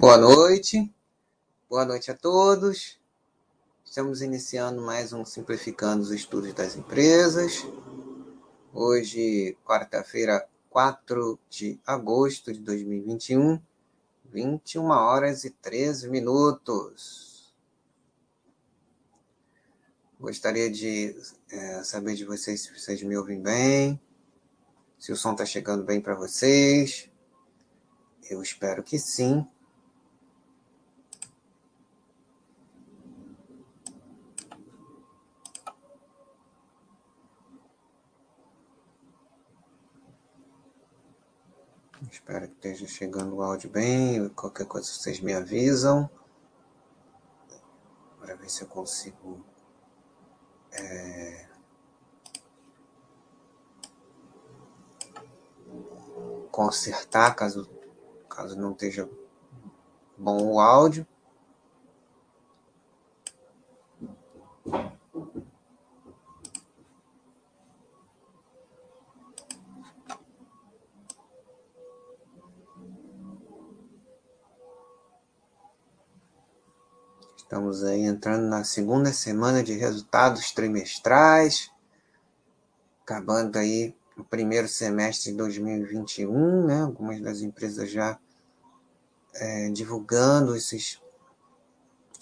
Boa noite, boa noite a todos. Estamos iniciando mais um Simplificando os Estudos das Empresas. Hoje, quarta-feira, 4 de agosto de 2021, 21 horas e 13 minutos. Gostaria de é, saber de vocês se vocês me ouvem bem, se o som está chegando bem para vocês. Eu espero que sim. Espero que esteja chegando o áudio bem. Qualquer coisa vocês me avisam. Para ver se eu consigo. É... Consertar caso, caso não esteja bom o áudio. Estamos aí entrando na segunda semana de resultados trimestrais, acabando aí o primeiro semestre de 2021, né? Algumas das empresas já é, divulgando esses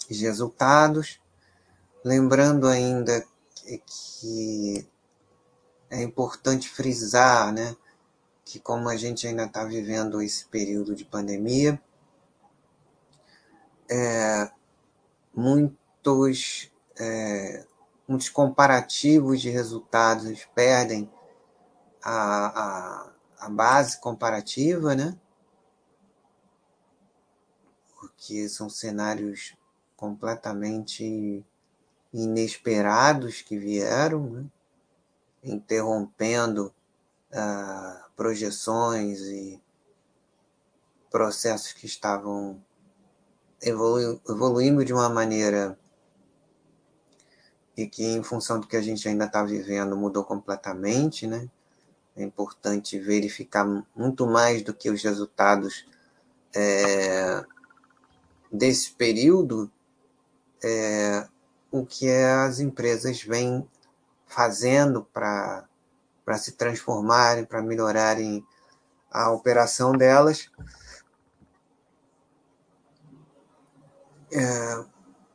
resultados. Lembrando ainda que, que é importante frisar, né? Que como a gente ainda está vivendo esse período de pandemia, é, muitos, é, muitos comparativos de resultados perdem a, a, a base comparativa, né? Porque são cenários completamente inesperados que vieram, né? interrompendo ah, projeções e processos que estavam evolu evoluindo de uma maneira e que, em função do que a gente ainda está vivendo, mudou completamente, né? É importante verificar muito mais do que os resultados é, desse período, é, o que as empresas vêm fazendo para se transformarem, para melhorarem a operação delas é,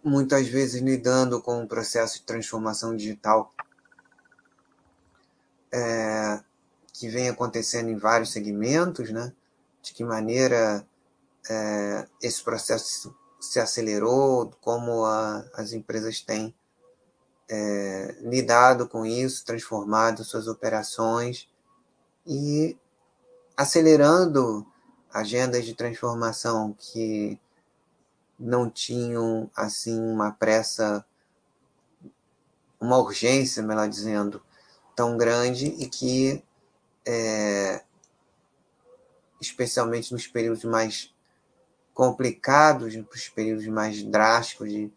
muitas vezes lidando com o processo de transformação digital é, que vem acontecendo em vários segmentos, né? De que maneira é, esse processo se acelerou, como a, as empresas têm é, lidado com isso, transformado suas operações e acelerando agendas de transformação que não tinham assim uma pressa, uma urgência, melhor dizendo, tão grande e que, é, especialmente nos períodos mais complicados, nos períodos mais drásticos de,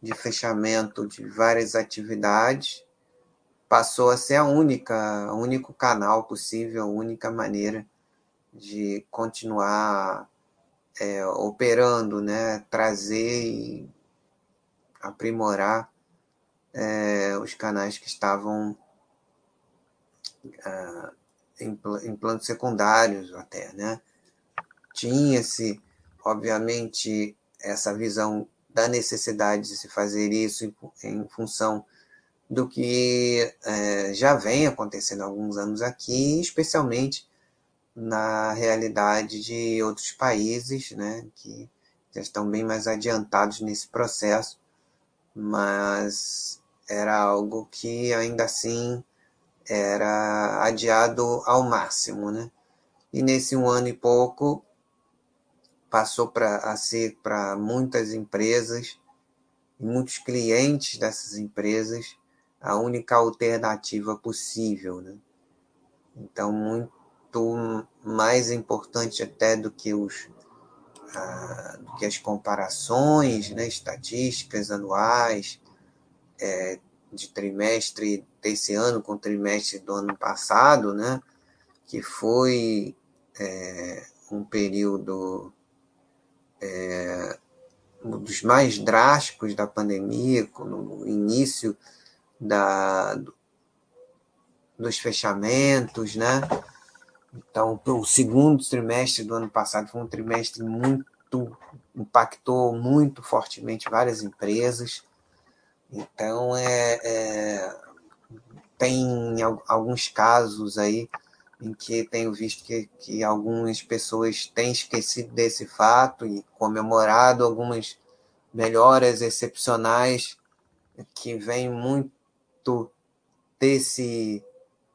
de fechamento de várias atividades, passou a ser a única, o único canal possível, a única maneira de continuar é, operando, né, trazer e aprimorar é, os canais que estavam ah, em, em planos secundários até, né? Tinha-se, obviamente, essa visão da necessidade de se fazer isso em, em função do que é, já vem acontecendo há alguns anos aqui, especialmente na realidade de outros países, né, que já estão bem mais adiantados nesse processo, mas era algo que ainda assim era adiado ao máximo, né? E nesse um ano e pouco passou para a ser para muitas empresas e muitos clientes dessas empresas a única alternativa possível, né? Então muito muito mais importante até do que os ah, do que as comparações, né, estatísticas anuais é, de trimestre desse ano com trimestre do ano passado, né, que foi é, um período é, dos mais drásticos da pandemia, no início da, dos fechamentos, né? Então, o segundo trimestre do ano passado foi um trimestre muito impactou muito fortemente várias empresas. Então, é, é tem alguns casos aí em que tenho visto que, que algumas pessoas têm esquecido desse fato e comemorado algumas melhoras excepcionais que vêm muito desse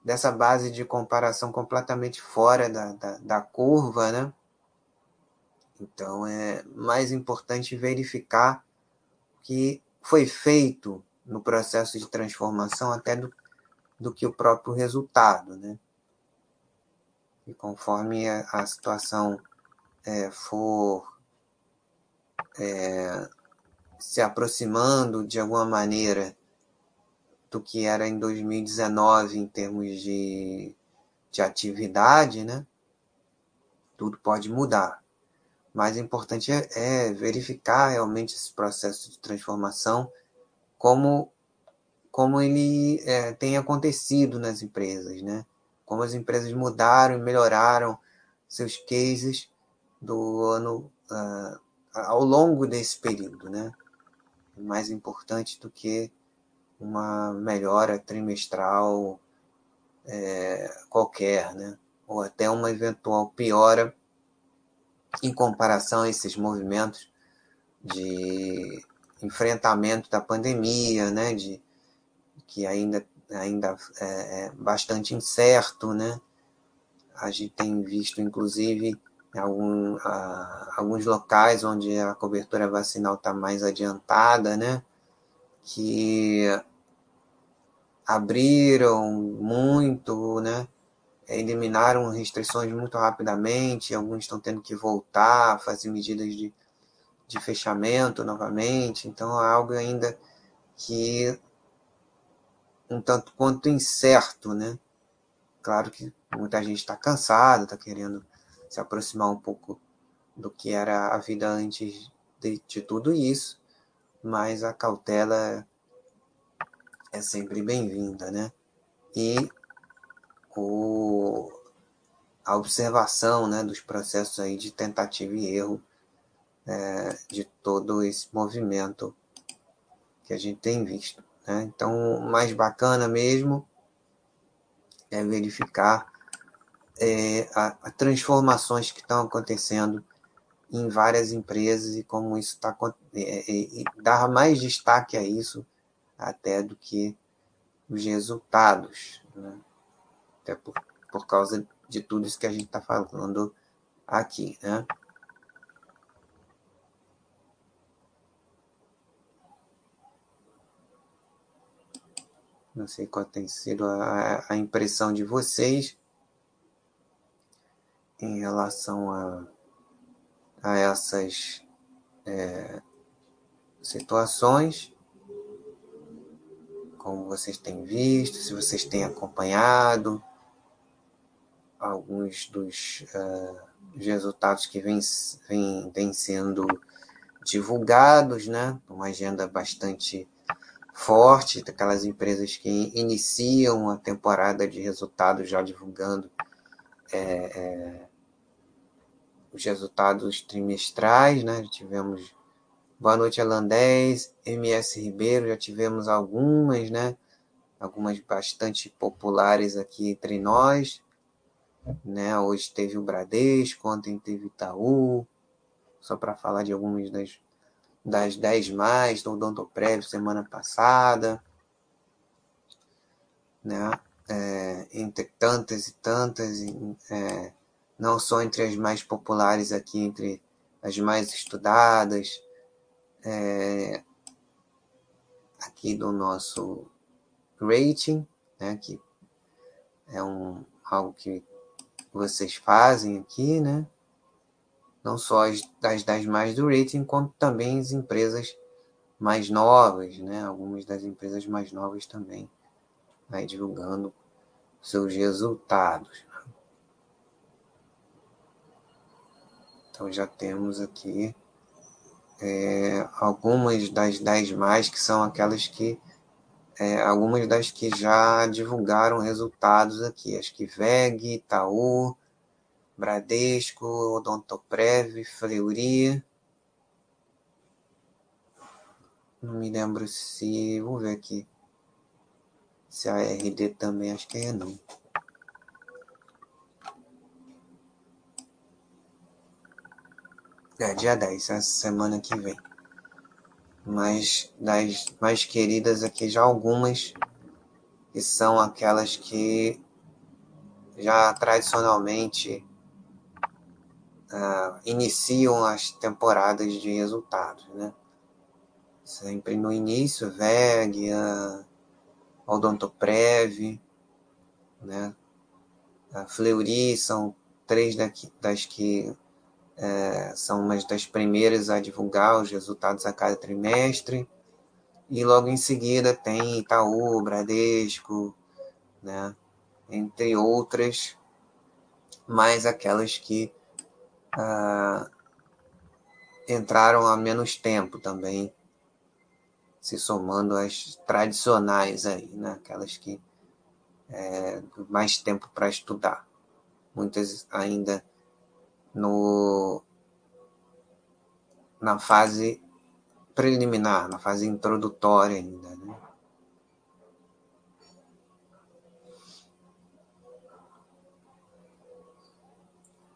dessa base de comparação completamente fora da, da, da curva, né? Então é mais importante verificar o que foi feito no processo de transformação até do, do que o próprio resultado, né? E conforme a, a situação é, for é, se aproximando de alguma maneira do que era em 2019 em termos de, de atividade, né? Tudo pode mudar. Mas o importante é, é verificar realmente esse processo de transformação, como, como ele é, tem acontecido nas empresas, né? Como as empresas mudaram e melhoraram seus cases do ano uh, ao longo desse período, né? Mais importante do que uma melhora trimestral é, qualquer, né? Ou até uma eventual piora em comparação a esses movimentos de enfrentamento da pandemia, né, de que ainda ainda é, é bastante incerto, né? A gente tem visto, inclusive, algum, a, alguns locais onde a cobertura vacinal está mais adiantada, né? Que abriram muito, né? eliminaram restrições muito rapidamente, alguns estão tendo que voltar, fazer medidas de, de fechamento novamente, então é algo ainda que um tanto quanto incerto, né? Claro que muita gente está cansada, está querendo se aproximar um pouco do que era a vida antes de, de tudo isso, mas a cautela é sempre bem-vinda, né? E o, a observação né, dos processos aí de tentativa e erro é, de todo esse movimento que a gente tem visto. Né? Então, o mais bacana mesmo é verificar é, as transformações que estão acontecendo em várias empresas e como isso está é, é, dar mais destaque a isso até do que os resultados. Né? até por, por causa de tudo isso que a gente está falando aqui, né? Não sei qual tem sido a, a impressão de vocês em relação a, a essas é, situações como vocês têm visto, se vocês têm acompanhado alguns dos uh, resultados que vêm vem, vem sendo divulgados, né? Uma agenda bastante forte daquelas empresas que iniciam a temporada de resultados já divulgando é, é, os resultados trimestrais, né? Já tivemos Boa Noite Alandés, MS Ribeiro, já tivemos algumas, né? Algumas bastante populares aqui entre nós. Né? Hoje teve o Bradesco, ontem teve Itaú, só para falar de algumas das, das 10 mais, do Odontoprev semana passada, né? É, entre tantas e tantas, é, não só entre as mais populares aqui, entre as mais estudadas, é, aqui do nosso rating, né, que é um, algo que vocês fazem aqui, né? Não só as das 10 mais do rating, como também as empresas mais novas, né? Algumas das empresas mais novas também vai divulgando seus resultados. Então já temos aqui é, algumas das 10 mais, que são aquelas que. É, algumas das que já divulgaram resultados aqui. Acho que VEG, Itaú, Bradesco, Odontoprev, Fleury. Não me lembro se. Vou ver aqui. Se a RD também, acho que é não. É, dia 10, essa semana que vem. Mas das mais queridas aqui, já algumas que são aquelas que já tradicionalmente uh, iniciam as temporadas de resultados, né? Sempre no início, VEG, uh, Odontoprev, né? A Fleury são três daqui, das que é, são uma das primeiras a divulgar os resultados a cada trimestre. E logo em seguida tem Itaú, Bradesco, né? entre outras, mais aquelas que ah, entraram há menos tempo também, se somando às tradicionais aí, né? aquelas que é, mais tempo para estudar. Muitas ainda no, na fase preliminar, na fase introdutória ainda. Né?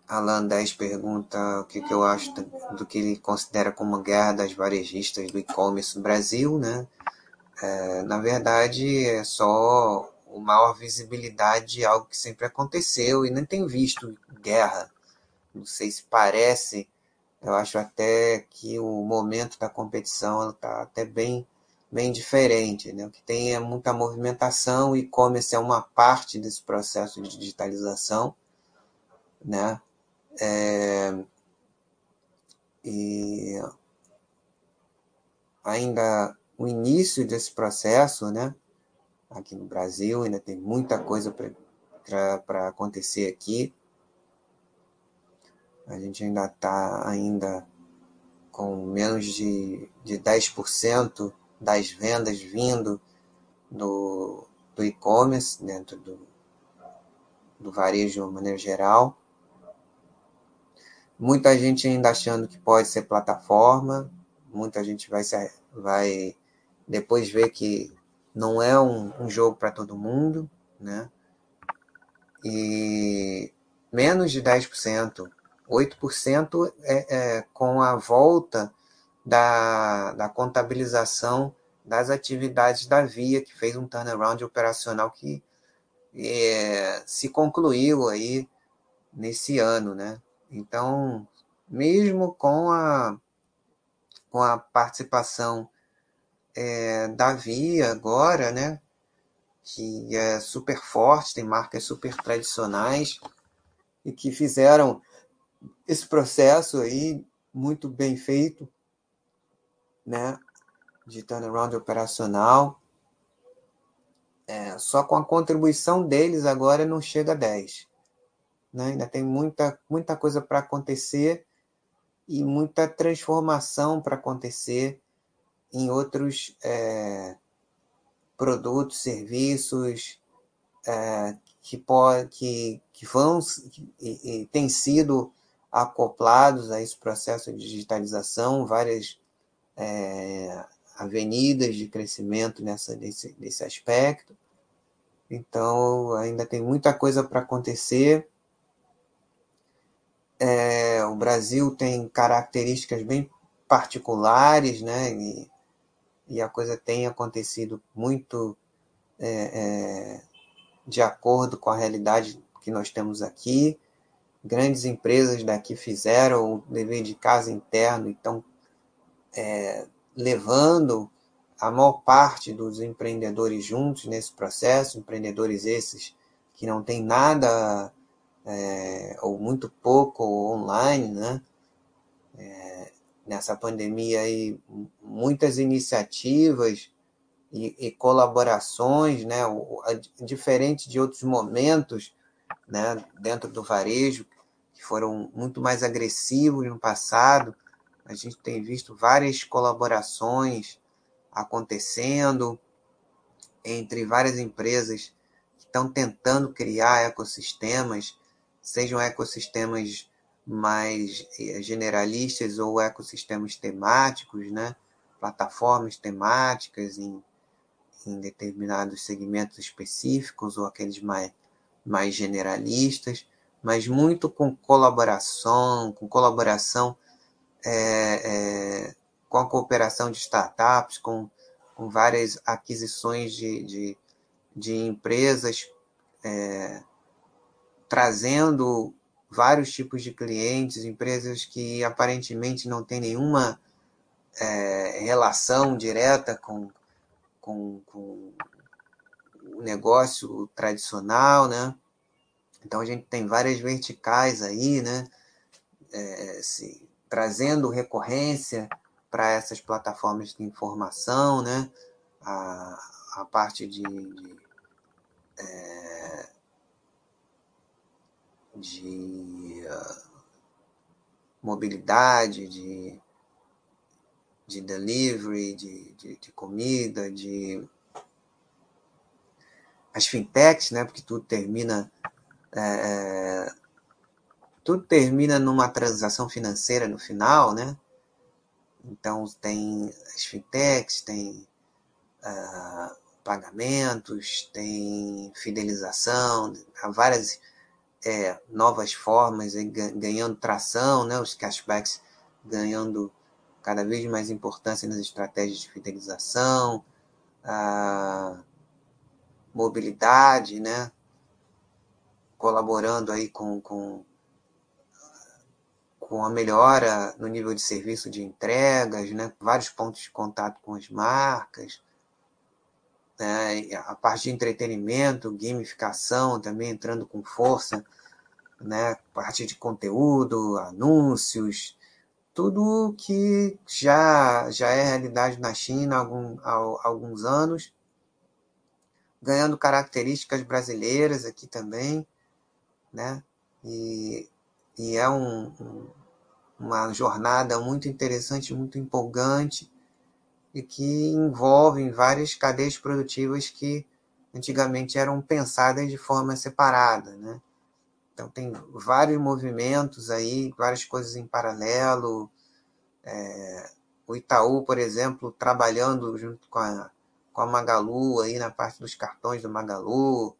Alan 10 pergunta o que, que eu acho do, que ele considera como guerra das varejistas do e-commerce no Brasil, né? É, na verdade, é só uma maior visibilidade de algo que sempre aconteceu e nem tem visto guerra não sei se parece, eu acho até que o momento da competição está até bem, bem diferente. Né? O que tem é muita movimentação, e-commerce é uma parte desse processo de digitalização. Né? É, e ainda o início desse processo, né? aqui no Brasil, ainda tem muita coisa para acontecer aqui. A gente ainda está ainda com menos de, de 10% das vendas vindo do, do e-commerce dentro do, do varejo de maneira geral. Muita gente ainda achando que pode ser plataforma, muita gente vai, vai depois ver que não é um, um jogo para todo mundo, né? E menos de 10% 8% é, é, com a volta da, da contabilização das atividades da Via, que fez um turnaround operacional que é, se concluiu aí nesse ano, né? Então, mesmo com a, com a participação é, da Via agora, né? Que é super forte, tem marcas super tradicionais e que fizeram esse processo aí muito bem feito, né, de turnaround operacional. É, só com a contribuição deles agora não chega a 10. Né? Ainda tem muita, muita coisa para acontecer e muita transformação para acontecer em outros é, produtos, serviços é, que, pode, que, que vão que, e, e têm sido acoplados a esse processo de digitalização, várias é, avenidas de crescimento nessa, nesse, nesse aspecto. Então, ainda tem muita coisa para acontecer. É, o Brasil tem características bem particulares, né? E, e a coisa tem acontecido muito é, é, de acordo com a realidade que nós temos aqui grandes empresas daqui fizeram o dever de casa interno e estão é, levando a maior parte dos empreendedores juntos nesse processo, empreendedores esses que não têm nada é, ou muito pouco online, né? É, nessa pandemia aí, muitas iniciativas e, e colaborações, né? O, a, diferente de outros momentos né, dentro do varejo, que foram muito mais agressivos no passado, A gente tem visto várias colaborações acontecendo entre várias empresas que estão tentando criar ecossistemas, sejam ecossistemas mais eh, generalistas ou ecossistemas temáticos, né? plataformas temáticas em, em determinados segmentos específicos ou aqueles mais, mais generalistas, mas muito com colaboração, com colaboração é, é, com a cooperação de startups, com, com várias aquisições de, de, de empresas, é, trazendo vários tipos de clientes, empresas que aparentemente não têm nenhuma é, relação direta com, com, com o negócio tradicional, né? Então a gente tem várias verticais aí, né? É, se, trazendo recorrência para essas plataformas de informação, né? A, a parte de, de, é, de uh, mobilidade, de, de delivery, de, de, de, comida, de as fintechs, né? Porque tudo termina é, tudo termina numa transação financeira no final, né? Então tem as fintechs, tem uh, pagamentos, tem fidelização, há várias é, novas formas ganhando tração, né? Os cashbacks ganhando cada vez mais importância nas estratégias de fidelização, a mobilidade, né? Colaborando aí com, com com a melhora no nível de serviço de entregas, né? vários pontos de contato com as marcas, né? a parte de entretenimento, gamificação também entrando com força, né? parte de conteúdo, anúncios, tudo que já, já é realidade na China há, algum, há alguns anos, ganhando características brasileiras aqui também, né? E, e é um, um, uma jornada muito interessante, muito empolgante e que envolve várias cadeias produtivas que antigamente eram pensadas de forma separada, né? Então tem vários movimentos aí, várias coisas em paralelo. É, o Itaú, por exemplo, trabalhando junto com a, com a Magalu aí na parte dos cartões do Magalu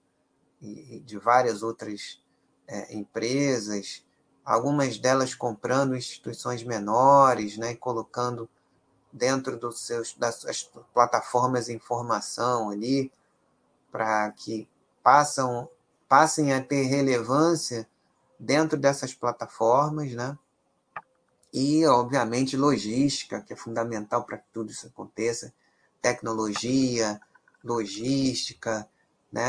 e, de várias outras é, empresas algumas delas comprando instituições menores, né, e colocando dentro dos seus, das suas plataformas de informação ali, para que passam, passem a ter relevância dentro dessas plataformas, né? E, obviamente, logística, que é fundamental para que tudo isso aconteça, tecnologia, logística, né?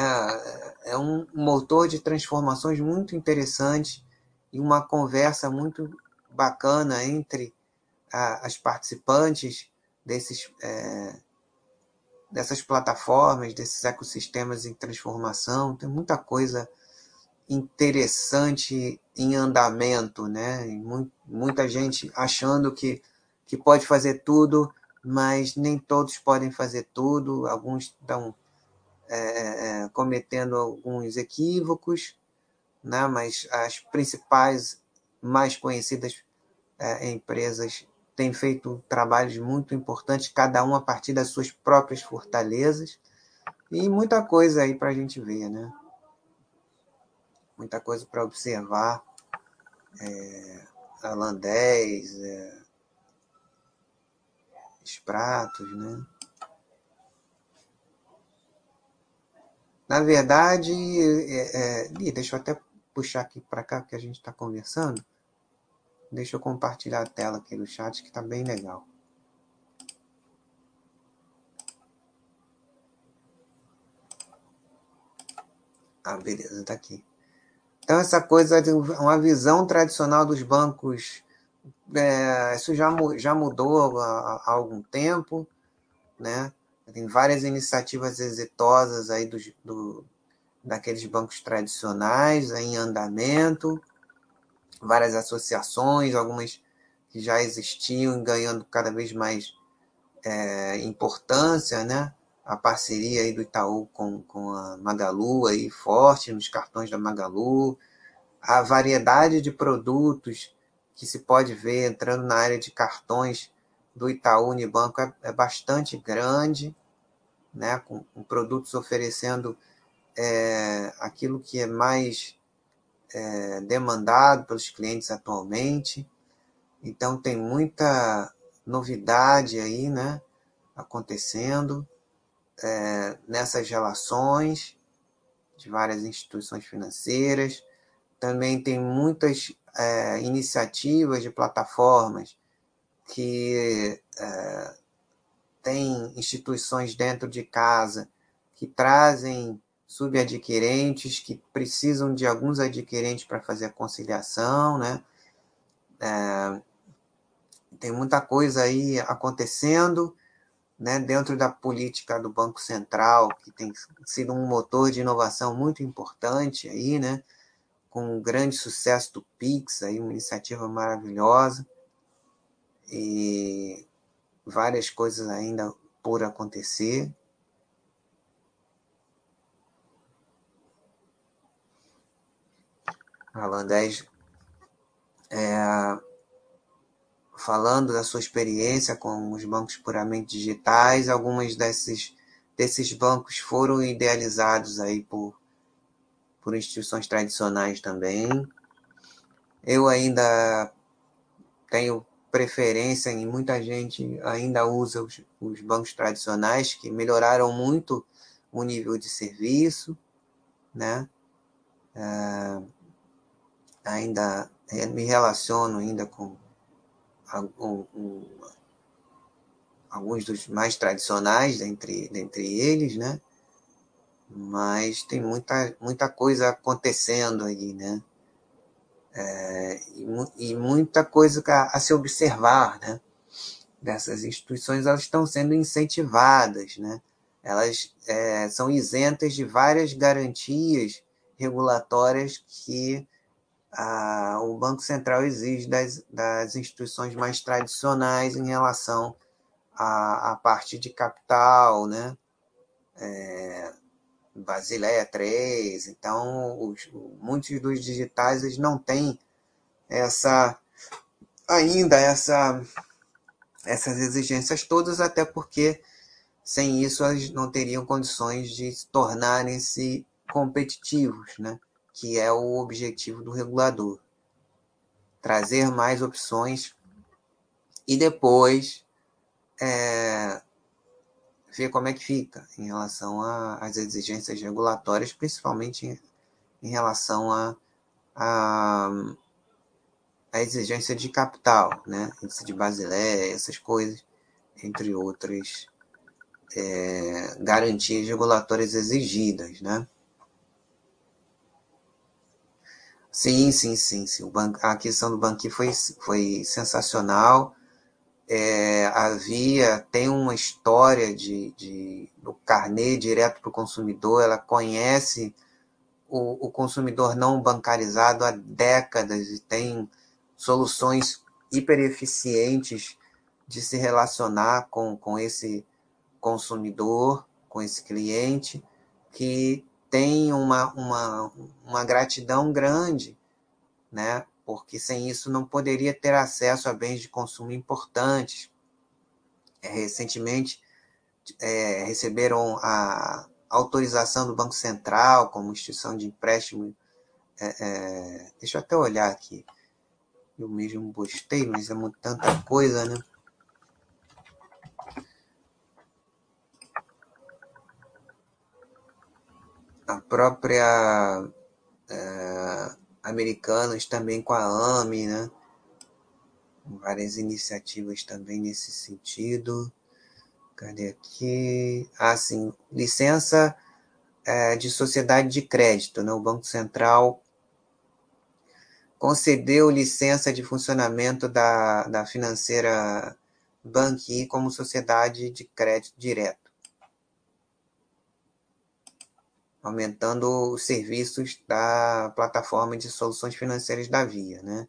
É um motor de transformações muito interessante e uma conversa muito bacana entre a, as participantes desses, é, dessas plataformas, desses ecossistemas em transformação. Tem muita coisa interessante em andamento, né? Muita gente achando que, que pode fazer tudo, mas nem todos podem fazer tudo. Alguns estão é, é, cometendo alguns equívocos né? mas as principais, mais conhecidas é, empresas têm feito trabalhos muito importantes, cada um a partir das suas próprias fortalezas, e muita coisa aí para a gente ver, né? Muita coisa para observar. É, Alan 10, é, os pratos, né? Na verdade, é, é, deixa eu até puxar aqui para cá que a gente está conversando. Deixa eu compartilhar a tela aqui no chat que está bem legal. Ah, beleza, está aqui. Então, essa coisa de uma visão tradicional dos bancos, é, isso já, já mudou há, há, algum tempo, né? Tem várias iniciativas exitosas aí do, do, daqueles bancos tradicionais em andamento, várias associações, algumas que já existiam, ganhando cada vez mais é, importância, né? A parceria aí do Itaú com, com a Magalu aí forte nos cartões da Magalu, a variedade de produtos que se pode ver entrando na área de cartões do Itaú Unibanco é, é bastante grande, né? com, com produtos oferecendo é, aquilo que é mais é, demandado pelos clientes atualmente. Então tem muita novidade aí, né, acontecendo é, nessas relações de várias instituições financeiras. Também tem muitas é, iniciativas de plataformas que é, têm instituições dentro de casa que trazem subadquirentes que precisam de alguns adquirentes para fazer a conciliação, né? É, tem muita coisa aí acontecendo, né? Dentro da política do Banco Central, que tem sido um motor de inovação muito importante aí, né? Com um grande sucesso do Pix, aí uma iniciativa maravilhosa e várias coisas ainda por acontecer. Alan 10, é, falando da sua experiência com os bancos puramente digitais, algumas desses, desses bancos foram idealizados aí por, por instituições tradicionais também. Eu ainda tenho preferência em muita gente ainda usa os, os bancos tradicionais que melhoraram muito o nível de serviço, né? É, ainda me relaciono ainda com alguns dos mais tradicionais dentre, dentre eles, né? Mas tem muita, muita coisa acontecendo aí, né? É, e, e, muita coisa a, a, se observar, né? Dessas instituições, elas estão sendo incentivadas, né? Elas é, são isentas de várias garantias regulatórias que a, o Banco Central exige das, das instituições mais tradicionais em relação à, parte de capital, né? É, Basileia 3, então os, muitos dos digitais eles não têm essa ainda essa essas exigências todas, até porque sem isso eles não teriam condições de se tornarem-se competitivos, né? que é o objetivo do regulador. Trazer mais opções e depois é, ver como é que fica em relação às exigências regulatórias, principalmente em, em relação a, a, a, exigência de capital, né? de Basileia, essas coisas, entre outras é, garantias regulatórias exigidas. Né? Sim, sim, sim, sim. O. A questão do banquinho foi, foi sensacional. É, havia, tem uma história de, de do carnê direto para o consumidor, ela conhece o, o consumidor não bancarizado há décadas e tem soluções hiper eficientes de se relacionar com, com esse consumidor, com esse cliente, que tem uma, uma, uma gratidão grande, né? Porque sem isso não poderia ter acesso a bens de consumo importantes. É, recentemente é, receberam a autorização do Banco Central como instituição de empréstimo. É, é deixa eu até olhar aqui. Eu mesmo gostei, mas é muito, tanta coisa, né? a própria é, Americanas também com a AMI, né? Várias iniciativas também nesse sentido. Cadê aqui? Ah, sim, licença é, de sociedade de crédito, né? O Banco Central concedeu licença de funcionamento da, da financeira Banqui como sociedade de crédito direto. Aumentando os serviços da plataforma de soluções financeiras da Via, né?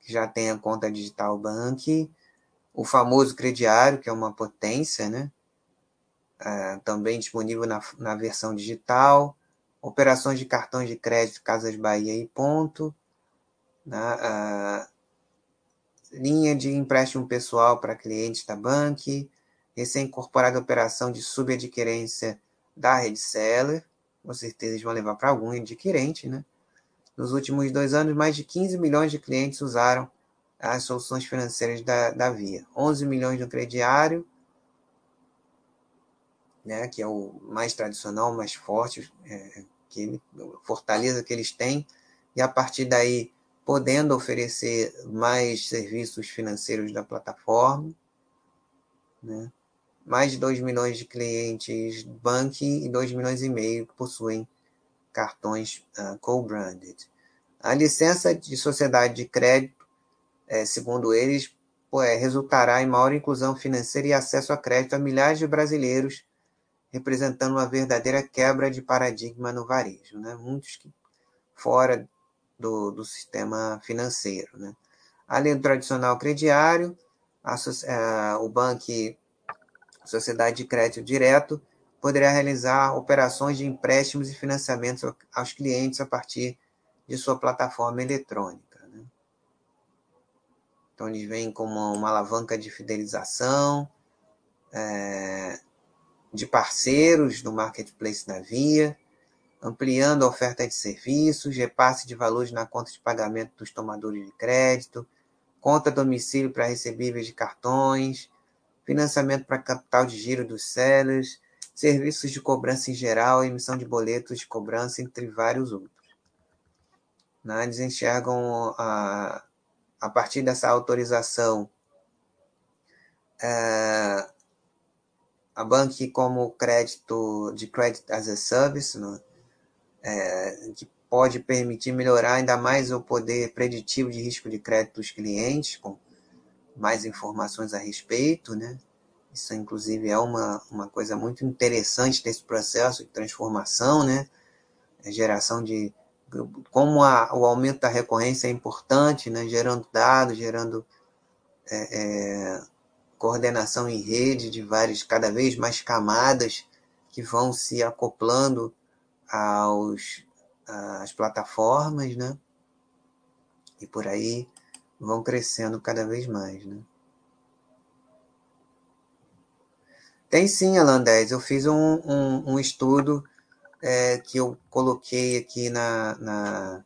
que já tem a conta digital Bank, o famoso crediário, que é uma potência, né? Uh, também disponível na, na versão digital, operações de cartões de crédito Casas Bahia e Ponto, né? uh, linha de empréstimo pessoal para clientes da Bank, recém-incorporada operação de subadquirência da Redseller, com certeza eles vão levar para algum adquirente, né? Nos últimos dois anos, mais de 15 milhões de clientes usaram as soluções financeiras da, da Via. 11 milhões no crediário, né, que é o mais tradicional, mais forte, é, que fortaleza que eles têm, e a partir daí podendo oferecer mais serviços financeiros da plataforma. Né? Mais de 2 milhões de clientes Bank e 2 milhões e meio que possuem cartões uh, co-branded. A licença de sociedade de crédito, é, segundo eles, é, resultará em maior inclusão financeira e acesso a crédito a milhares de brasileiros, representando uma verdadeira quebra de paradigma no varejo. Né? Muitos que, fora do, do sistema financeiro. Né? Além do tradicional crediário, a, a, o banco Sociedade de Crédito Direto poderá realizar operações de empréstimos e financiamentos aos clientes a partir de sua plataforma eletrônica. Né? Então, eles vêm como uma alavanca de fidelização, é, de parceiros no marketplace da Via, ampliando a oferta de serviços, repasse de valores na conta de pagamento dos tomadores de crédito, conta domicílio para recebíveis de cartões, financiamento para capital de giro dos sellers, serviços de cobrança em geral, emissão de boletos de cobrança, entre vários outros. Né? Eles enxergam a, a partir dessa autorização é, a banque como crédito de credit as a service, né? é, que pode permitir melhorar ainda mais o poder preditivo de risco de crédito dos clientes, com mais informações a respeito, né? Isso, inclusive, é uma, uma coisa muito interessante desse processo de transformação, né? A geração de. Como a, o aumento da recorrência é importante, né? Gerando dados, gerando é, é, coordenação em rede de várias, cada vez mais camadas que vão se acoplando aos, às plataformas, né? E por aí vão crescendo cada vez mais, né? Tem sim, Alan 10. Eu fiz um, um, um estudo é, que eu coloquei aqui na, na,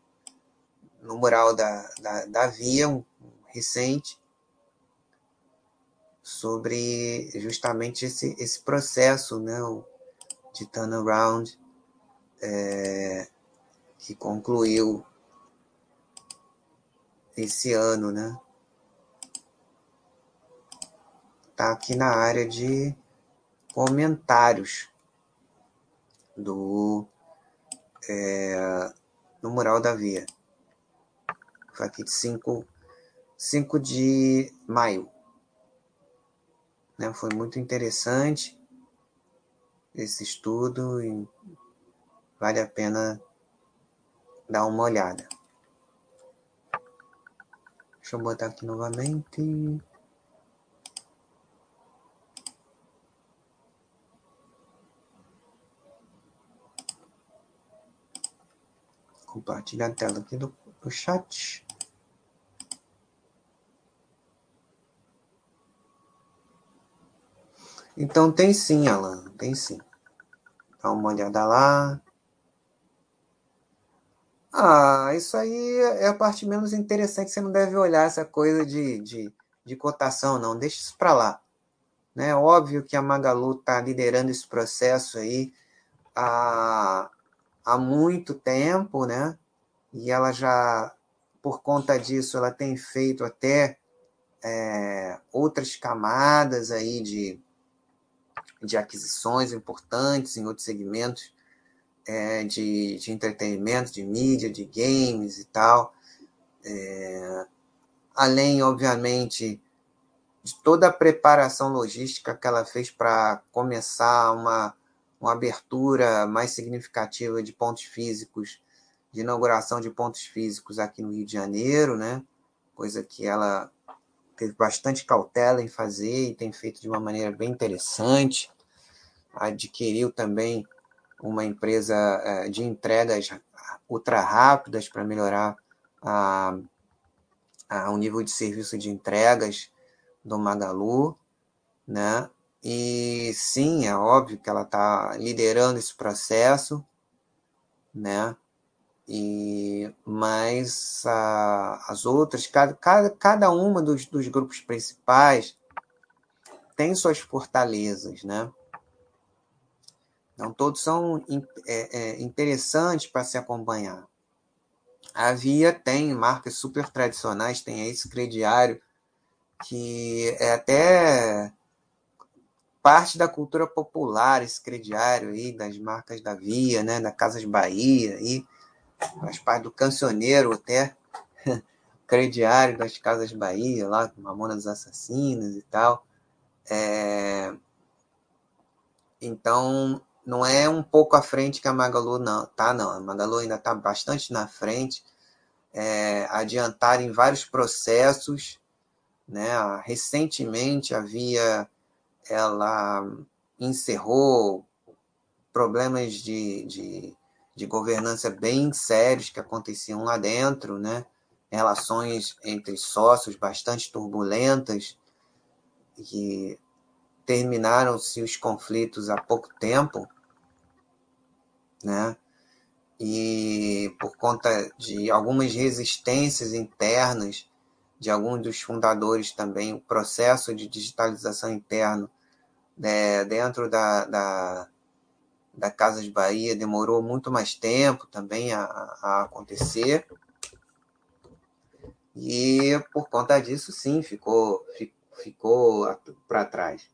no mural da, da, da Via, um, recente, sobre justamente esse, esse processo né, de turnaround é, que concluiu esse ano, né? Tá aqui na área de comentários do é, no mural da Via. Foi aqui de 5, 5 de maio. Né? Foi muito interessante esse estudo e vale a pena dar uma olhada. Deixa eu botar aqui novamente. Compartilhar a tela aqui do, do chat. Então tem sim, Alan, tem sim. Dá uma olhada lá. Ah, isso aí é a parte menos interessante. Você não deve olhar essa coisa de, de, de cotação, não. Deixa isso para lá. Né? Óbvio que a Magalu está liderando esse processo aí há, há muito tempo, né? E ela já, por conta disso, ela tem feito até é, outras camadas aí de, de aquisições importantes em outros segmentos é, de, de entretenimento, de mídia, de games e tal. É, além, obviamente, de toda a preparação logística que ela fez para começar uma, uma abertura mais significativa de pontos físicos, de inauguração de pontos físicos aqui no Rio de Janeiro, né? coisa que ela teve bastante cautela em fazer e tem feito de uma maneira bem interessante. Adquiriu também uma empresa é, de entregas ultra rápidas para melhorar a, a, o nível de serviço de entregas do Magalu, né? E sim, é óbvio que ela está liderando esse processo, né? E, mas a, as outras, cada, cada, cada uma dos, dos grupos principais tem suas fortalezas, né? Então, todos são é, é, interessantes para se acompanhar. A Via tem marcas super tradicionais, tem esse crediário, que é até parte da cultura popular, esse crediário aí, das marcas da Via, né, da Casas Bahia, aí, faz parte do cancioneiro até, crediário das Casas Bahia, lá, com Mamonas Assassinas e tal. É... Então, não é um pouco à frente que a Magalu não tá, não. A Magalu ainda está bastante na frente, é, adiantar em vários processos. Né? Recentemente havia ela encerrou problemas de, de, de governança bem sérios que aconteciam lá dentro, né? relações entre sócios bastante turbulentas, que terminaram-se os conflitos há pouco tempo, né? E por conta de algumas resistências internas de alguns dos fundadores também, o processo de digitalização interno né, dentro da, da, da Bahia demorou muito mais tempo também a, a acontecer. E por conta disso, sim, ficou, ficou para trás.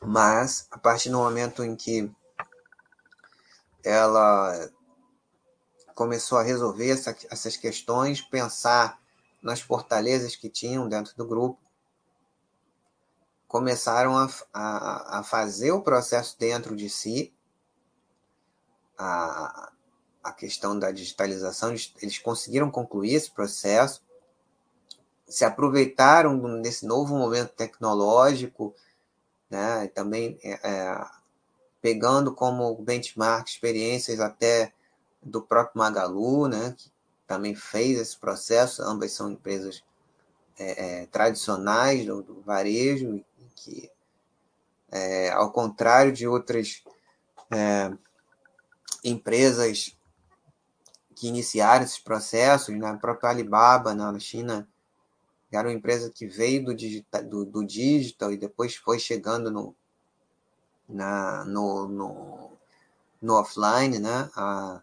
Mas, a partir do momento em que ela começou a resolver essa, essas questões, pensar nas fortalezas que tinham dentro do grupo, começaram a, a, a fazer o processo dentro de si, a, a questão da digitalização, eles, conseguiram concluir esse processo, se aproveitaram desse novo momento tecnológico, né? E também é, é, pegando como benchmark experiências até do próprio Magalu, né? Que também fez esse processo. Ambas são empresas é, é tradicionais do, do, varejo que, é, ao contrário de outras é, empresas que iniciaram esses processos, na né? própria Alibaba na China era uma empresa que veio do digital, do, do digital e depois foi chegando no, na, no, no, no offline, né? A,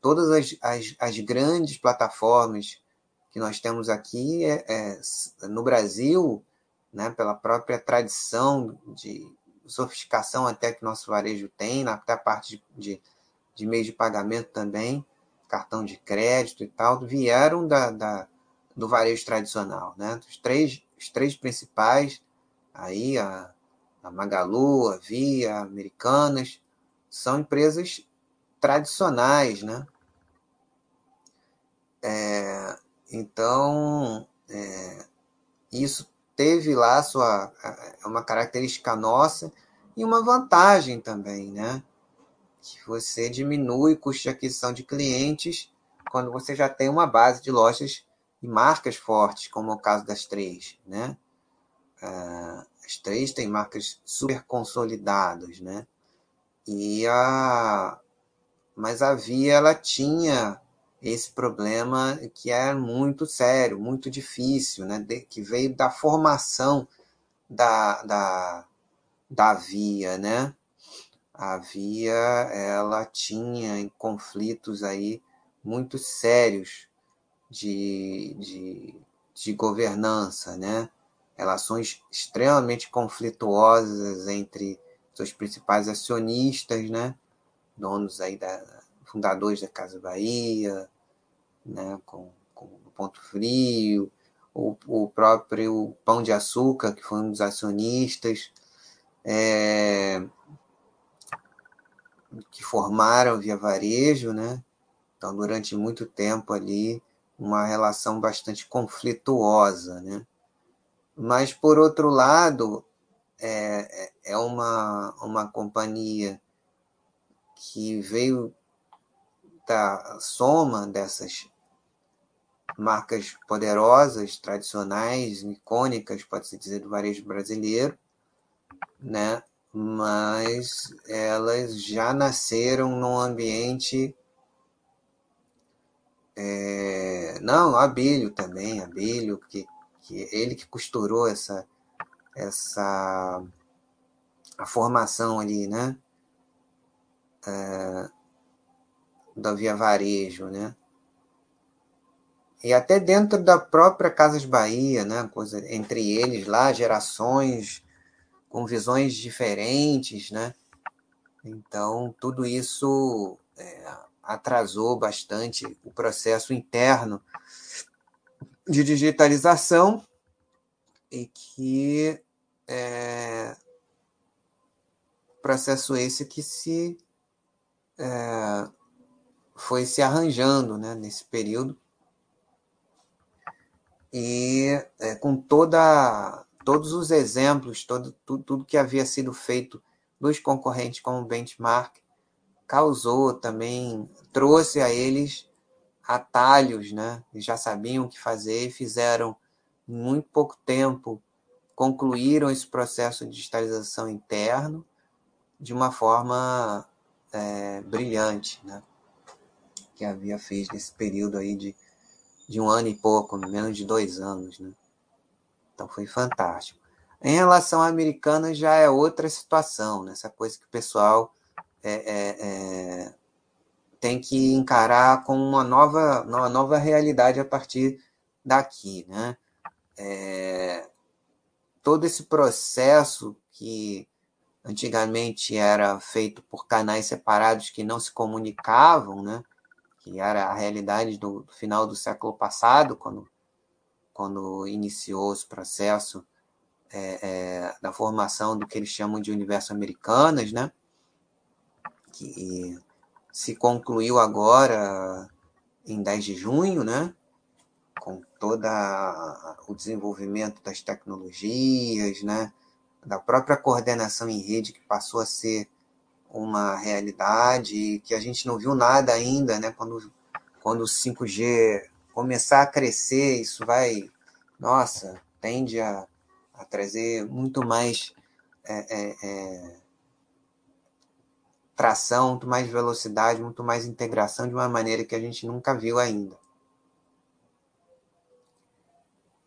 todas as, as, as, grandes plataformas que nós temos aqui é, é, no Brasil, né, pela própria tradição de sofisticação até que nosso varejo tem, até a parte de, de, de meio de pagamento também, cartão de crédito e tal, vieram da, da do varejo tradicional, né? Os três, os três principais, aí a, a Magalu, a Via, Americanas, são empresas tradicionais, né? É, então, é, isso teve lá sua uma característica nossa e uma vantagem também, né? Que você diminui o custo de aquisição de clientes quando você já tem uma base de lojas e marcas fortes, como é o caso das três, né? Uh, as três têm marcas super consolidadas, né? E a mas a Via ela tinha esse problema que é muito sério, muito difícil, né? De, que veio da formação da, da, da Via, né? A Via ela tinha conflitos aí muito sérios de, de, de governança, né? relações extremamente conflituosas entre seus principais acionistas, né? donos aí da fundadores da Casa Bahia, né? com, com o Ponto Frio, o, o próprio Pão de Açúcar, que foi um dos acionistas, é, que formaram Via Varejo, né? Então, durante muito tempo ali, uma relação bastante conflituosa, né? Mas, por outro lado, é, é, é uma, uma companhia que veio da soma dessas marcas poderosas, tradicionais, icônicas, pode-se dizer, do varejo brasileiro, né? mas elas já nasceram num ambiente. É, não, Abílio também, Abílio, que, que ele que costurou essa, essa a formação ali, né? É, da Via Varejo, né? E até dentro da própria Casas Bahia, né? Coisa, entre eles lá, gerações com visões diferentes, né? Então, tudo isso é, atrasou bastante o processo interno de digitalização e que é, processo esse que se é, foi se arranjando né, nesse período. E é, com toda todos os exemplos, todo, tudo, tudo que havia sido feito dos concorrentes como benchmark, causou também, trouxe a eles atalhos, né? Eles já sabiam o que fazer e fizeram em muito pouco tempo, concluíram esse processo de digitalização interno de uma forma é, brilhante, né? Que havia feito nesse período aí de, de um ano e pouco, menos de dois anos, né? Então foi fantástico. Em relação à americana já é outra situação, né? essa coisa que o pessoal é, é, é, tem que encarar com uma nova, uma nova realidade a partir daqui. Né? É, todo esse processo que antigamente era feito por canais separados que não se comunicavam, né? que era a realidade do, do final do século passado, quando quando iniciou esse processo é, é, da formação do que eles chamam de universo americanas, né? Que se concluiu agora em 10 de junho, né? com todo o desenvolvimento das tecnologias, né? da própria coordenação em rede que passou a ser uma realidade que a gente não viu nada ainda, né? Quando, quando o 5G começar a crescer, isso vai, nossa, tende a, a trazer muito mais é, é, é, muito mais velocidade, muito mais integração de uma maneira que a gente nunca viu ainda.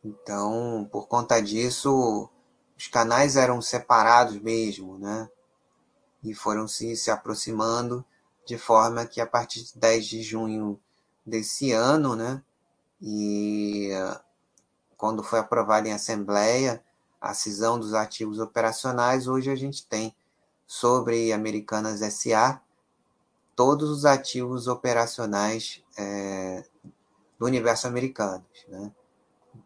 Então, por conta disso, os canais eram separados mesmo, né? E foram se, se aproximando de forma que a partir de 10 de junho desse ano, né? e quando foi aprovada em assembleia a cisão dos ativos operacionais, hoje a gente tem sobre Americanas SA todos os ativos operacionais é, do universo americano, né?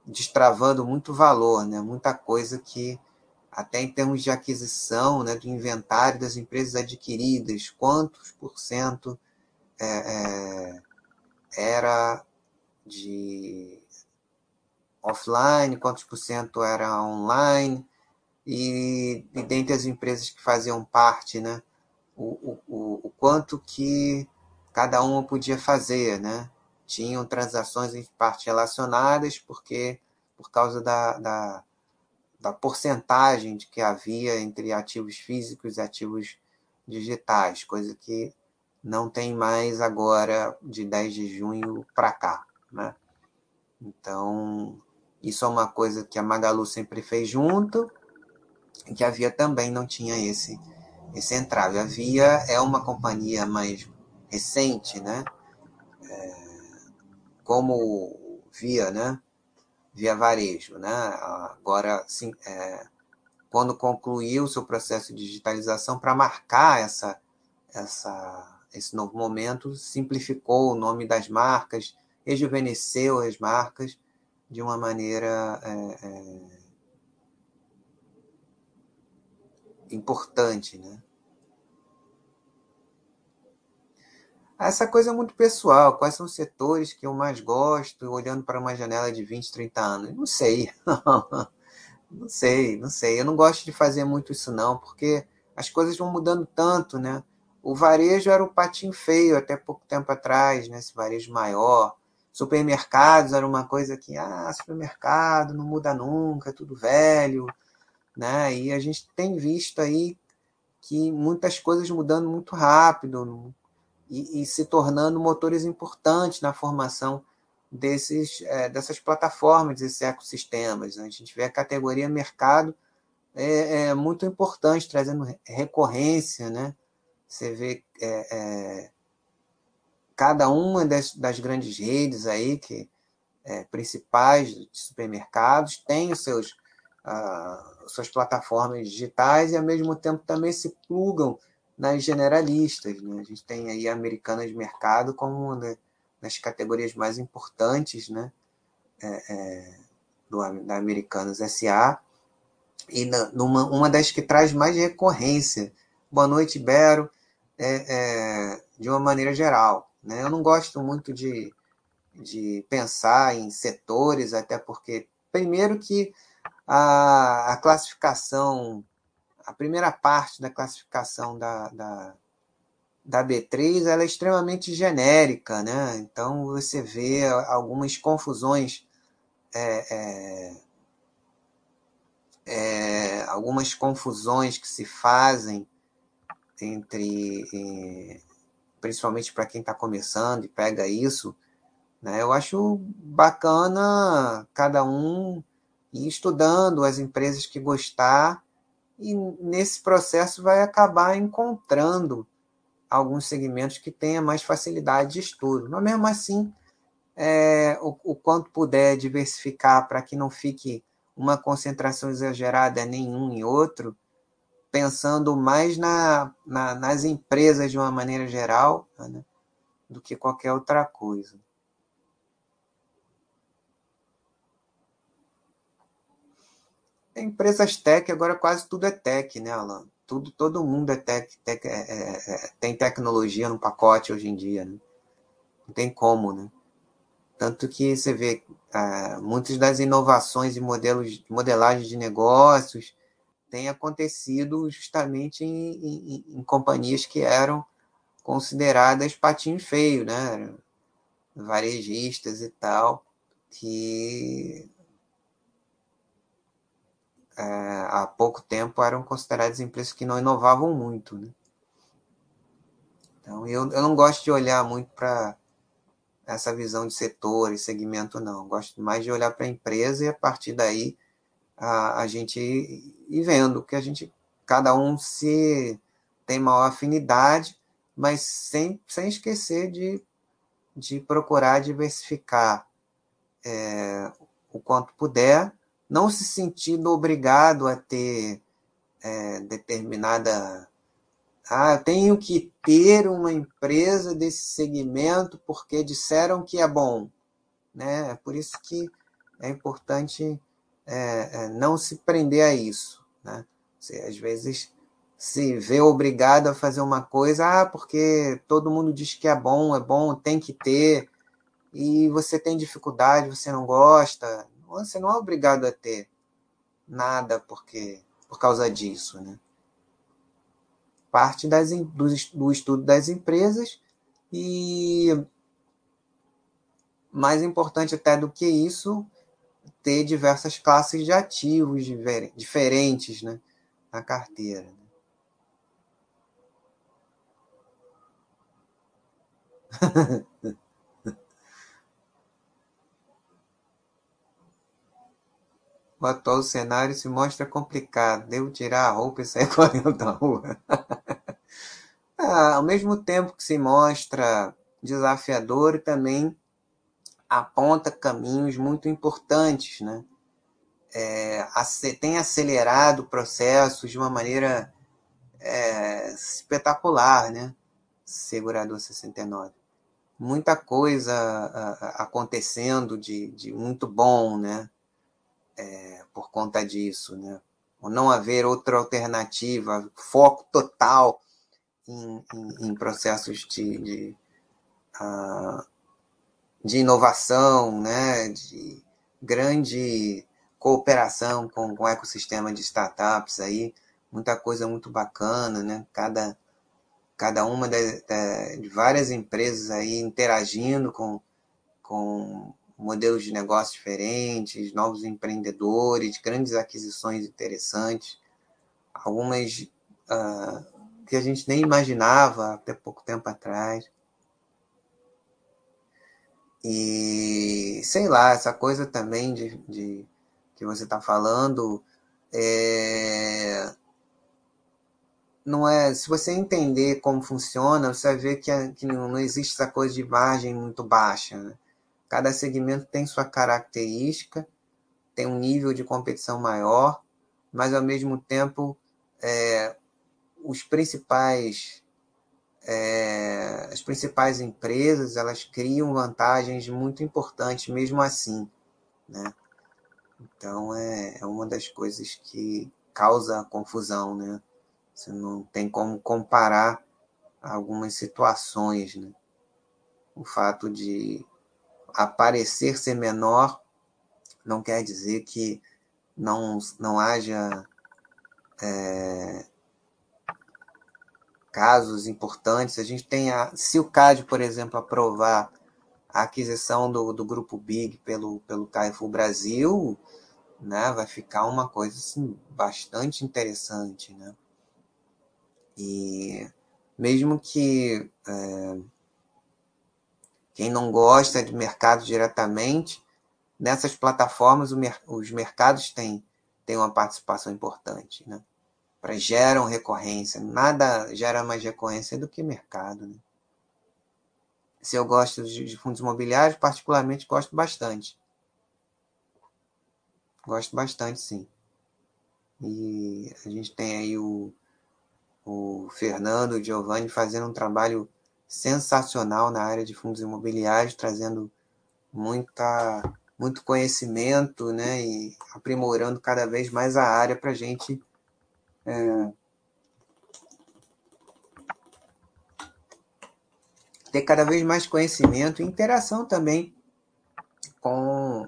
destravando muito valor, né? muita coisa que até em termos de aquisição, né, do inventário das empresas adquiridas, quantos por cento é, é, era de offline, quantos por cento era online, e, e dentre as empresas que faziam parte, né, o, o, o quanto que cada uma podia fazer, né? Tinham transações em parte relacionadas, porque por causa da, da, da porcentagem de que havia entre ativos físicos e ativos digitais, coisa que não tem mais agora de 10 de junho para cá. Né? Então, isso é uma coisa que a Magalu sempre fez junto, que a Via também não tinha esse, esse entrave. A Via é uma companhia mais recente, né? É, como Via, né? Via Varejo, né? Agora, sim, é, quando concluiu o seu processo de digitalização, para marcar essa, essa, esse novo momento, simplificou o nome das marcas, rejuvenesceu as marcas de uma maneira é, é, importante, né? Essa coisa é muito pessoal. Quais são os setores que eu mais gosto, olhando para uma janela de 20, 30 anos? Não sei. não sei, não sei. Eu não gosto de fazer muito isso, não, porque as coisas vão mudando tanto, né? O varejo era o patinho feio até pouco tempo atrás, né? Esse varejo maior. Supermercados era uma coisa que, ah, supermercado não muda nunca, é tudo velho, né? E a gente tem visto aí que muitas coisas mudando muito rápido e, e se tornando motores importantes na formação desses, é, dessas plataformas, desses ecossistemas. Né? A gente vê a categoria mercado é, é muito importante, trazendo recorrência, né? Você vê é, é, cada uma das, das, grandes redes aí que é, principais de supermercados tem os seus suas plataformas digitais e ao mesmo tempo também se plugam nas generalistas. Né? A gente tem aí a Americanas de Mercado como uma das categorias mais importantes né? É, é, do, da Americanas SA e na, numa, uma das que traz mais recorrência. Boa noite, Bero, é, é, de uma maneira geral. Né? Eu não gosto muito de, de pensar em setores, até porque, primeiro, que a, a classificação, a primeira parte da classificação da, da, da B3 ela é extremamente genérica, né? Então você vê algumas confusões, é, é, é, algumas confusões que se fazem entre, é, principalmente para quem está começando e pega isso, né? Eu acho bacana cada um ir estudando as empresas que gostar e nesse processo vai acabar encontrando alguns segmentos que tenha mais facilidade de estudo. Mas mesmo assim, é, o, o, quanto puder diversificar para que não fique uma concentração exagerada nenhum em outro, pensando mais na, na, nas empresas de uma maneira geral né, do que qualquer outra coisa. Empresas tech, agora quase tudo é tech, né, Alan? Tudo, todo mundo é tech, tech é, é, é, tem tecnologia no pacote hoje em dia, né? Não tem como, né? Tanto que você vê é, muitas das inovações e modelos, modelagem de negócios têm acontecido justamente em, em, em companhias que eram consideradas patinho feio, né? Varejistas e tal, que é, há pouco tempo eram consideradas empresas que não inovavam muito. Né? Então, eu, eu não gosto de olhar muito para essa visão de setor e segmento, não. gosto mais de olhar para a empresa e a partir daí a, a gente ir vendo que a gente, cada um se tem maior afinidade, mas sem, sem esquecer de, de procurar diversificar é, o quanto puder não se sentindo obrigado a ter é, determinada. Ah, eu tenho que ter uma empresa desse segmento porque disseram que é bom. Né? É por isso que é importante é, é, não se prender a isso. Né? Você, às vezes se vê obrigado a fazer uma coisa, ah, porque todo mundo diz que é bom, é bom, tem que ter, e você tem dificuldade, você não gosta, você não é obrigado a ter nada porque por causa disso, né? Parte das, do, do estudo das empresas e mais importante até do que isso, ter diversas classes de ativos diferentes né, na carteira. O atual cenário se mostra complicado. Devo tirar a roupa e sair correndo da rua. ah, ao mesmo tempo que se mostra desafiador, também aponta caminhos muito importantes, né? É, tem acelerado processos de uma maneira é, espetacular, né? Segurador 69. Muita coisa acontecendo de, de muito bom, né? É, por conta disso, né? Ou não haver outra alternativa, foco total em, em, em processos de, de, uh, de inovação, né, de grande cooperação com, com o ecossistema de startups aí, muita coisa muito bacana, né? Cada, cada uma de, de, várias empresas aí interagindo com, com modelos de negócio diferentes, novos empreendedores, grandes aquisições interessantes, algumas uh, que a gente nem imaginava até pouco tempo atrás. E sei lá, essa coisa também de, de que você está falando é, não é. Se você entender como funciona, você vai ver que, que não existe essa coisa de margem muito baixa. Né? Cada segmento tem sua característica, tem um nível de competição maior, mas ao mesmo tempo é, os principais é, as principais empresas elas criam vantagens muito importantes mesmo assim, né? Então é, é uma das coisas que causa confusão, né? Você não tem como comparar algumas situações, né? O fato de aparecer ser menor não quer dizer que não, não haja é, casos importantes. A gente tem a, se o CAD, por exemplo, aprovar a aquisição do, do grupo Big pelo, pelo Carrefour Brasil, né, vai ficar uma coisa assim, bastante interessante. Né? E mesmo que é, quem não gosta de mercado diretamente, nessas plataformas os mercados têm, têm uma participação importante. Né? para geram recorrência. Nada gera mais recorrência do que mercado. Né? Se eu gosto de fundos imobiliários, particularmente gosto bastante. Gosto bastante, sim. E a gente tem aí o, o Fernando, o Giovanni fazendo um trabalho sensacional na área de fundos imobiliários, trazendo muita, muito conhecimento né, e aprimorando cada vez mais a área para a gente é, ter cada vez mais conhecimento e interação também com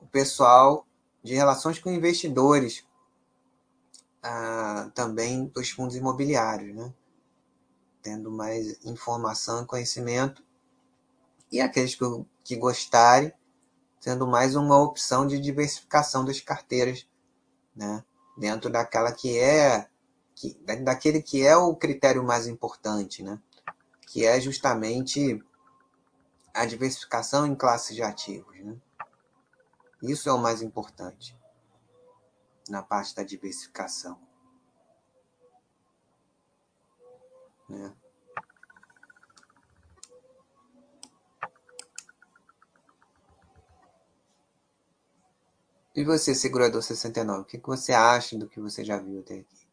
o pessoal de relações com investidores ah, também dos fundos imobiliários, né? Tendo mais informação e conhecimento e aqueles que, que gostarem, tendo mais uma opção de diversificação das carteiras, né? dentro daquela que é que, daquele que é o critério mais importante, né? que é justamente a diversificação em classes de ativos. Né? Isso é o mais importante na parte da diversificação. Né? E você, segurador 69, o que você acha do que você já viu até aqui?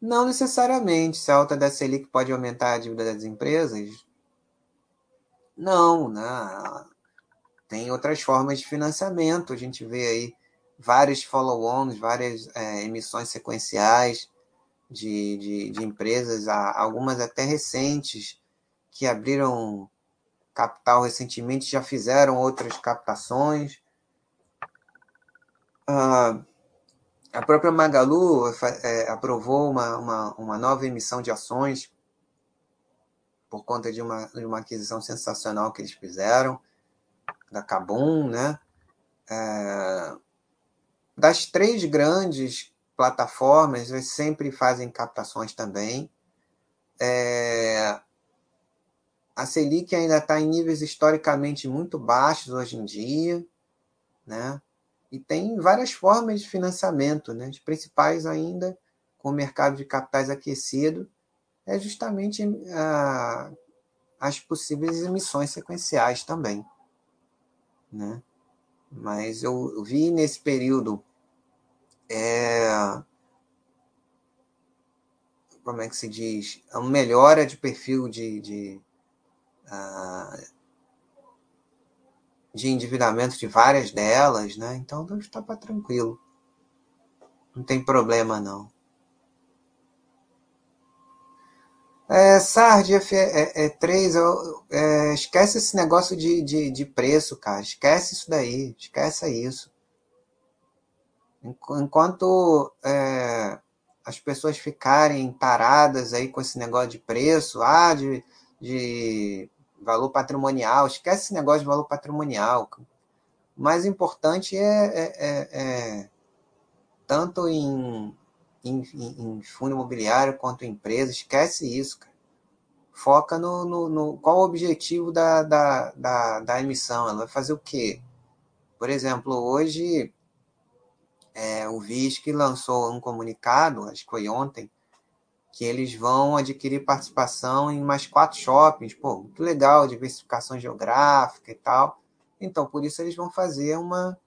Não necessariamente. Se a alta da Selic pode aumentar a dívida das empresas? Não, né? Tem outras formas de financiamento. A gente vê aí vários follow-ons, várias é, emissões sequenciais de, de, de empresas, algumas até recentes, que abriram capital recentemente, já fizeram outras captações. Uh, a própria Magalu é, aprovou uma, uma, uma, nova emissão de ações por conta de uma, de uma aquisição sensacional que eles fizeram, da Cabum, né? É, das três grandes plataformas, sempre fazem captações também. É, a Selic ainda está em níveis historicamente muito baixos hoje em dia, né? E tem várias formas de financiamento, né? As principais ainda, com o mercado de capitais aquecido, é justamente ah, as possíveis emissões sequenciais também, né? Mas eu vi nesse período é, como é que se diz? Uma melhora de perfil de, de, uh, de endividamento de várias delas, né? Então estava tranquilo. Não tem problema não. É, SARD F, é, é, 3, é, esquece esse negócio de, de, de preço, cara. Esquece isso daí. Esquece isso. Enquanto é, as pessoas ficarem paradas aí com esse negócio de preço, ah, de, de valor patrimonial, esquece esse negócio de valor patrimonial. O mais importante é, é, é, é tanto em em, em, fundo imobiliário quanto em empresa, esquece isso, cara. Foca no, no, no, qual o objetivo da, da, da, da, emissão, ela vai fazer o quê? Por exemplo, hoje é, o VISC lançou um comunicado, acho que foi ontem, que eles vão adquirir participação em mais quatro shoppings. Pô, muito legal, diversificação geográfica e tal. Então, por isso eles vão fazer uma,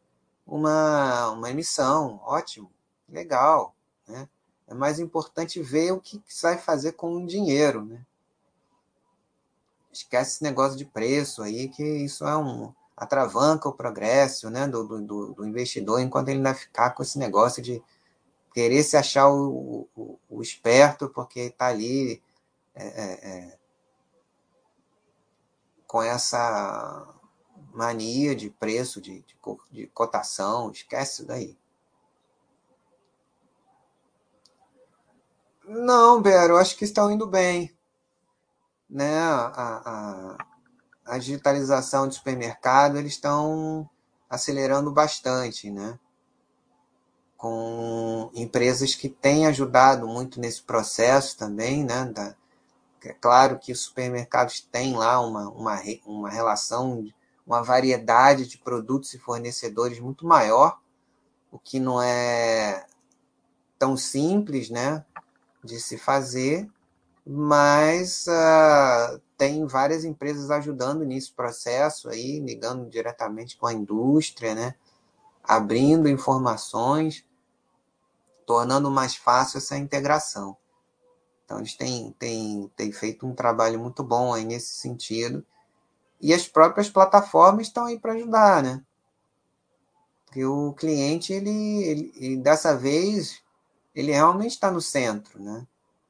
uma, uma emissão. Ótimo, legal. Né? É mais importante ver o que você vai fazer com o dinheiro. Né? Esquece esse negócio de preço aí, que isso é um atravanca o progresso né, do, do, do investidor, enquanto ele vai ficar com esse negócio de querer se achar o, o, o esperto, porque está ali é, é, é, com essa mania de preço, de, de, de cotação, esquece isso daí. Não, Bero, acho que estão indo bem. Né? A, a, a digitalização do supermercado, eles estão acelerando bastante, né? Com empresas que têm ajudado muito nesse processo também, né? Da, é claro que os supermercados têm lá uma, uma, uma relação, uma variedade de produtos e fornecedores muito maior, o que não é tão simples, né? de se fazer, mas uh, tem várias empresas ajudando nesse processo aí, ligando diretamente com a indústria, né? abrindo informações, tornando mais fácil essa integração. Então, eles têm, têm, têm feito um trabalho muito bom aí nesse sentido. E as próprias plataformas estão aí para ajudar, né? Porque o cliente, ele, ele, ele dessa vez, ele realmente está no centro, né?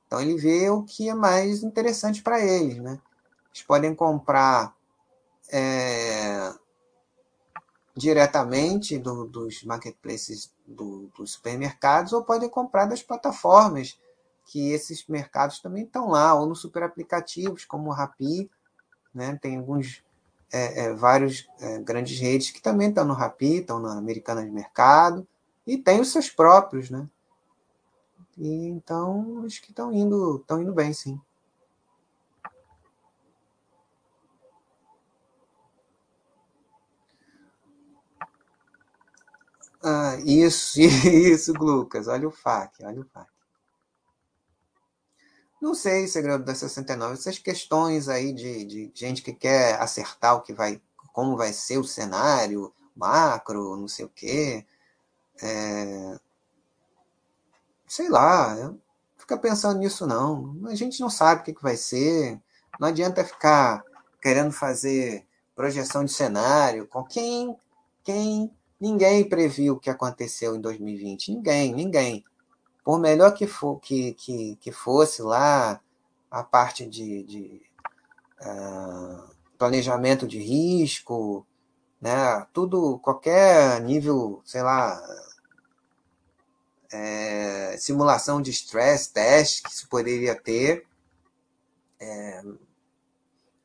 Então ele vê o que é mais interessante para eles, né? Eles podem comprar é, diretamente do, dos marketplaces do, dos supermercados ou podem comprar das plataformas que esses mercados também estão lá, ou nos super aplicativos como o Rappi, né? Tem alguns é, é, vários é, grandes redes que também estão no Rappi, estão na Americana de Mercado e tem os seus próprios, né? E então acho que estão indo, estão indo bem, sim. Ah, isso, isso, Lucas. Olha o FAQ, olha o FAQ. Não sei, segredo da 69, essas questões aí de, de gente que quer acertar o que vai, como vai ser o cenário, macro, não sei o quê. É, sei lá, fica pensando nisso não. A gente não sabe o que, que vai ser. Não adianta ficar querendo fazer projeção de cenário com quem, quem ninguém previu o que aconteceu em 2020. Ninguém, ninguém. Por melhor que, for, que, que, que fosse lá a parte de, de uh, planejamento de risco, né? Tudo, qualquer nível, sei lá, é, simulação de stress test que se poderia ter. É,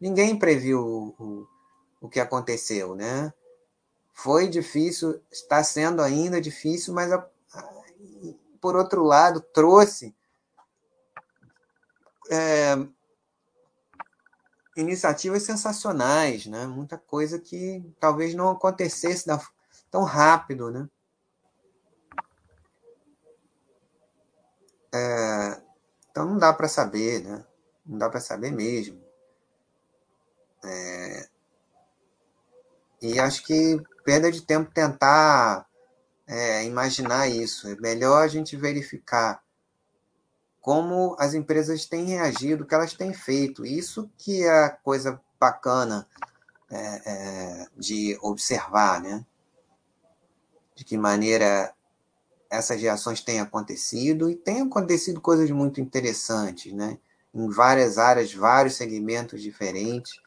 ninguém previu o, o, o que aconteceu, né? Foi difícil, está sendo ainda difícil, mas a, a, por outro lado trouxe é, iniciativas sensacionais, né? Muita coisa que talvez não acontecesse tão rápido, né? É, então não dá para saber, né? Não dá para saber mesmo. É, e acho que perda de tempo tentar é, imaginar isso. É melhor a gente verificar como as empresas têm reagido, o que elas têm feito. Isso que é a coisa bacana é, é, de observar, né? De que maneira essas reações têm acontecido e têm acontecido coisas muito interessantes, né? em várias áreas, vários segmentos diferentes,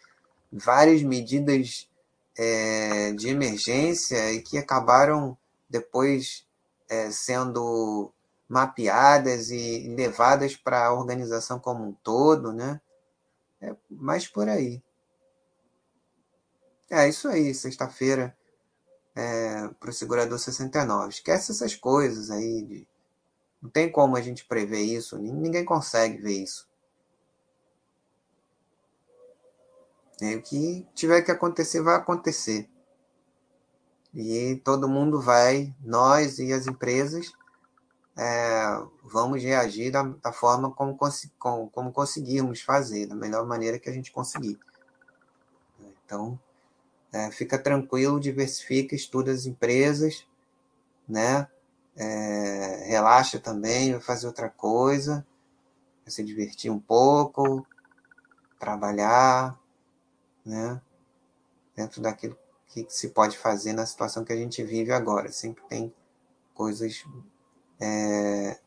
várias medidas é, de emergência e que acabaram depois é, sendo mapeadas e levadas para a organização como um todo, né? É mais por aí. É isso aí, sexta-feira é, para o segurador 69. Esquece essas coisas aí. De, não tem como a gente prever isso, ninguém consegue ver isso. E o que tiver que acontecer, vai acontecer. E todo mundo vai, nós e as empresas, é, vamos reagir da, da forma como, como, como conseguirmos fazer, da melhor maneira que a gente conseguir. Então, é, fica tranquilo, diversifica, estuda as empresas, né? É, relaxa também, vai fazer outra coisa, vai se divertir um pouco, trabalhar, né? Dentro daquilo que se pode fazer na situação que a gente vive agora. Sempre tem coisas é,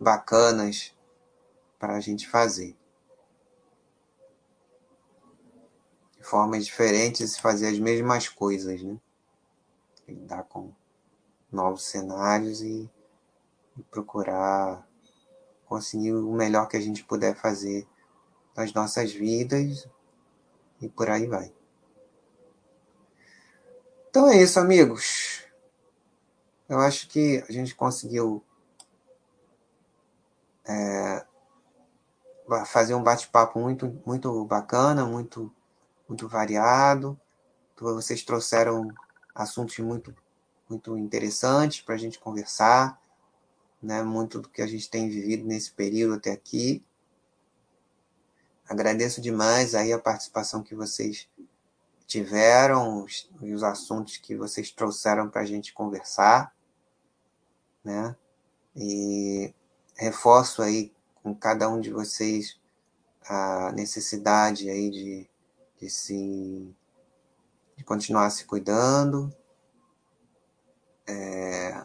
bacanas para a gente fazer. Formas diferentes de fazer as mesmas coisas, né? Lidar com novos cenários e, e procurar conseguir o melhor que a gente puder fazer nas nossas vidas e por aí vai. Então é isso, amigos. Eu acho que a gente conseguiu é, fazer um bate-papo muito, muito bacana, muito muito variado. Então, vocês trouxeram assuntos muito, muito interessantes para a gente conversar, né? muito do que a gente tem vivido nesse período até aqui. Agradeço demais aí a participação que vocês tiveram e os assuntos que vocês trouxeram para a gente conversar, né? E reforço aí com cada um de vocês a necessidade aí de de se de continuar se cuidando. É,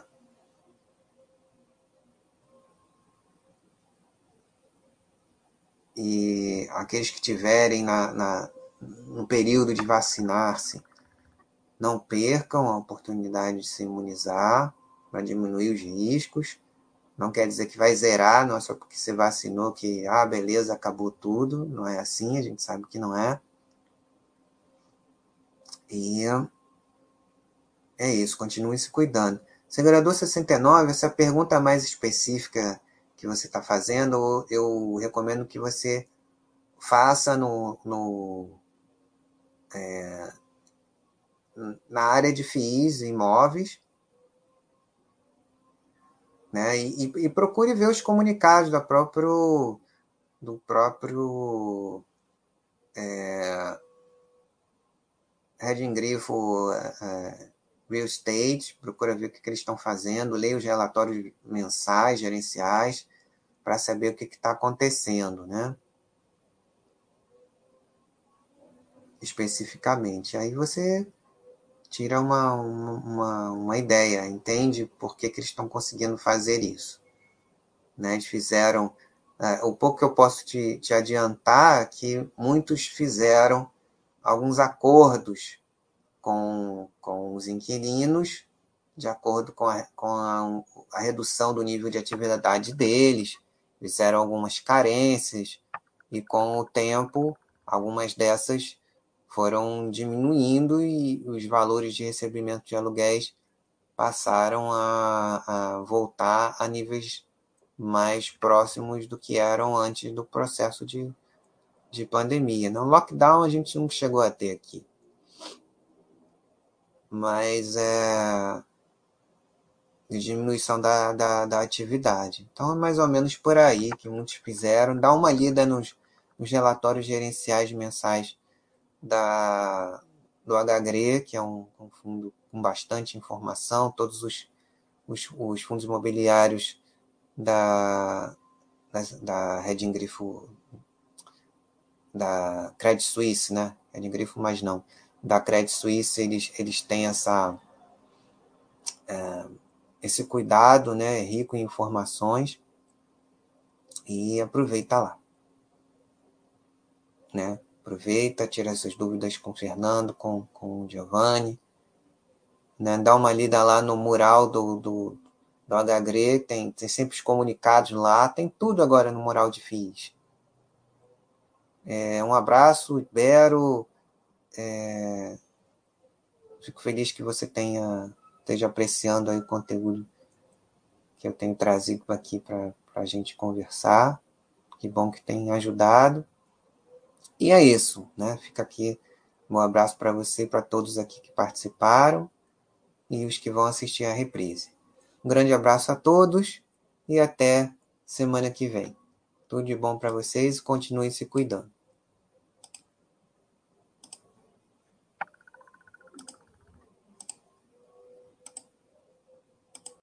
e aqueles que tiverem na, na, no período de vacinar-se, não percam a oportunidade de se imunizar para diminuir os riscos. Não quer dizer que vai zerar, não é só porque você vacinou que, ah, beleza, acabou tudo. Não é assim, a gente sabe que não é. E é isso, continue se cuidando. Segurador 69, essa pergunta mais específica que você está fazendo, eu recomendo que você faça no, no é, na área de FIIs imóveis, né? E, e, procure ver os comunicados da próprio, do próprio é, Red Grifo é, Real Estate, procura ver o que, que eles estão fazendo, leia os relatórios mensais, gerenciais, para saber o que está acontecendo, né? Especificamente. Aí você tira uma, uma, uma ideia, entende por que, que eles estão conseguindo fazer isso. Né? Eles fizeram. É, o pouco que eu posso te, te adiantar é que muitos fizeram alguns acordos com, com os inquilinos, de acordo com, a, com a, a redução do nível de atividade deles, fizeram algumas carências, e com o tempo, algumas dessas foram diminuindo e os valores de recebimento de aluguéis passaram a, a voltar a níveis mais próximos do que eram antes do processo de de pandemia. No lockdown a gente não chegou a ter aqui. Mas é diminuição da, da, da, atividade. Então é mais ou menos por aí que muitos fizeram. Dá uma lida nos, nos relatórios gerenciais mensais da, do HGRE, que é um, um fundo com bastante informação, todos os, os, os fundos imobiliários da, da, da Reding Grifo da Credit Suisse, né? É de grifo, mas não. Da Credit Suisse, eles, eles têm essa, é, esse cuidado, né? Rico em informações. E aproveita lá. né? Aproveita, tira essas dúvidas com o Fernando, com, com o Giovanni. Né? Dá uma lida lá no mural do, do, do HGRE, tem, tem sempre os comunicados lá, tem tudo agora no mural de FIIs. É, um abraço, Ibero. É, fico feliz que você tenha esteja apreciando aí o conteúdo que eu tenho trazido aqui para a gente conversar. Que bom que tem ajudado. E é isso, né? Fica aqui um abraço para você e para todos aqui que participaram e os que vão assistir a reprise. Um grande abraço a todos e até semana que vem. Tudo de bom para vocês e continuem se cuidando.